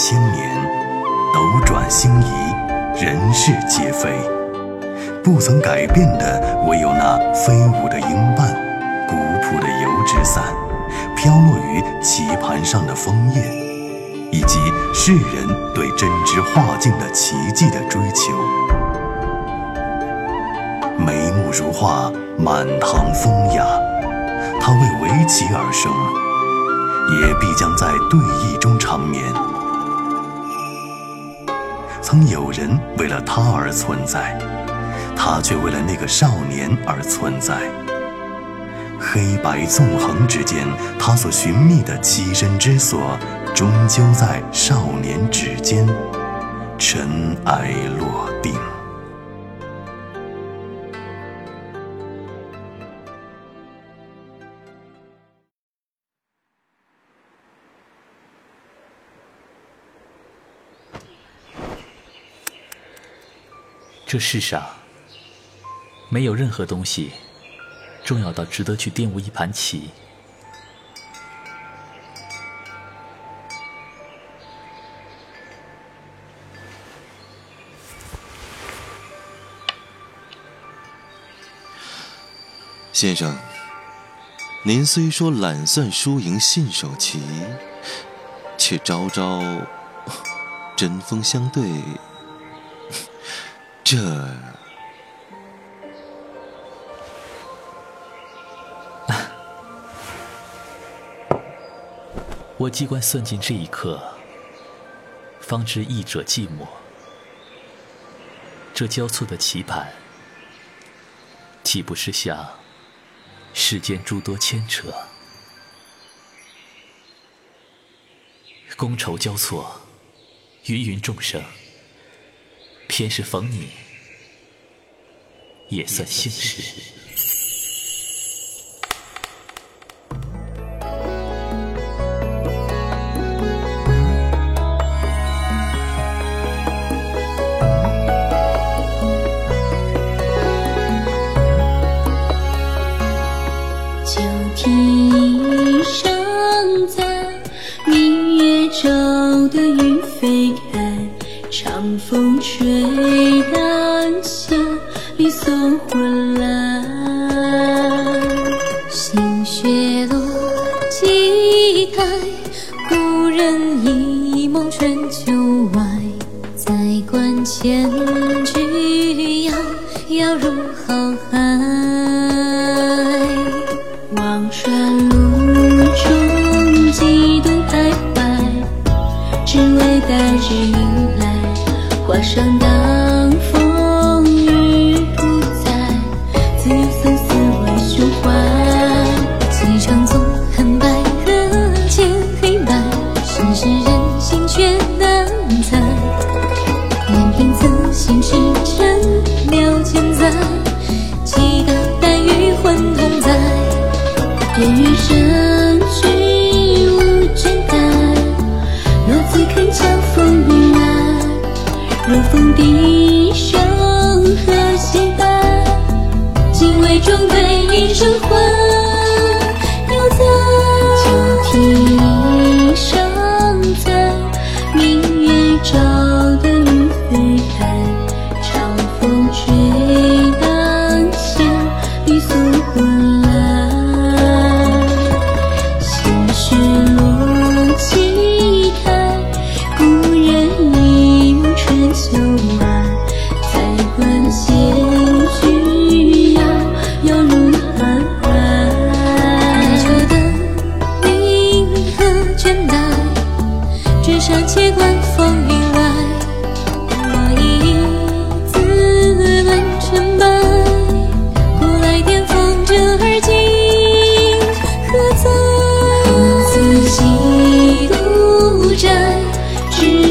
千年，斗转星移，人事皆非。不曾改变的，唯有那飞舞的鹰瓣，古朴的油纸伞，飘落于棋盘上的枫叶，以及世人对真知画境的奇迹的追求。眉目如画，满堂风雅，它为围棋而生，也必将在对弈中长眠。有人为了他而存在，他却为了那个少年而存在。黑白纵横之间，他所寻觅的栖身之所，终究在少年指尖，尘埃落定。这世上没有任何东西重要到值得去玷污一盘棋。先生，您虽说懒算输赢、信手棋，却招招 针锋相对。这，我机关算尽这一刻，方知一者寂寞。这交错的棋盘，岂不是像世间诸多牵扯？觥筹交错，芸芸众生。先是逢你也算幸事一明月照的云风吹丹霞，绿松昏来，新雪落。期苔故人一梦春秋外，再观千枝摇摇入浩海。望穿路中几度徘徊，只为待日明。画上当风雨，不再自由三死为胸怀。棋场纵横，白合见黑白，世事人心却难猜。任凭此心驰骋，了千载，期待。地。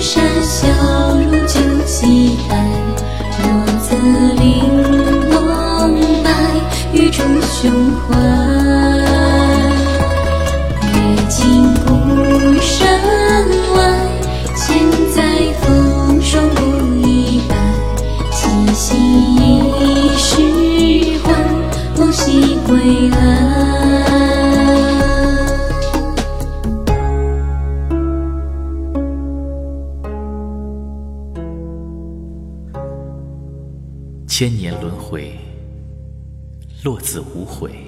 山，小旧几台。墨色临，墨白，玉出胸怀。阅尽孤山外，千载风霜不移白。七夕已是还，梦兮归来。千年轮回，落子无悔。